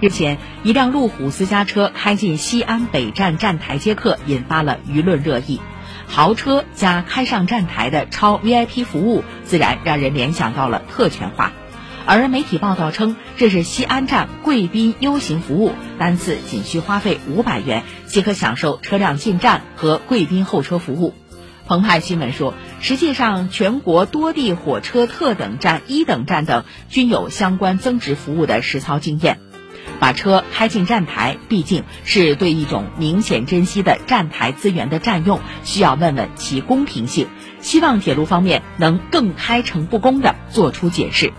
日前，一辆路虎私家车开进西安北站站台接客，引发了舆论热议。豪车加开上站台的超 VIP 服务，自然让人联想到了特权化。而媒体报道称，这是西安站贵宾 U 型服务，单次仅需花费五百元，即可享受车辆进站和贵宾候车服务。澎湃新闻说，实际上全国多地火车特等站、一等站等均有相关增值服务的实操经验。把车开进站台，毕竟是对一种明显珍惜的站台资源的占用，需要问问其公平性。希望铁路方面能更开诚布公地做出解释。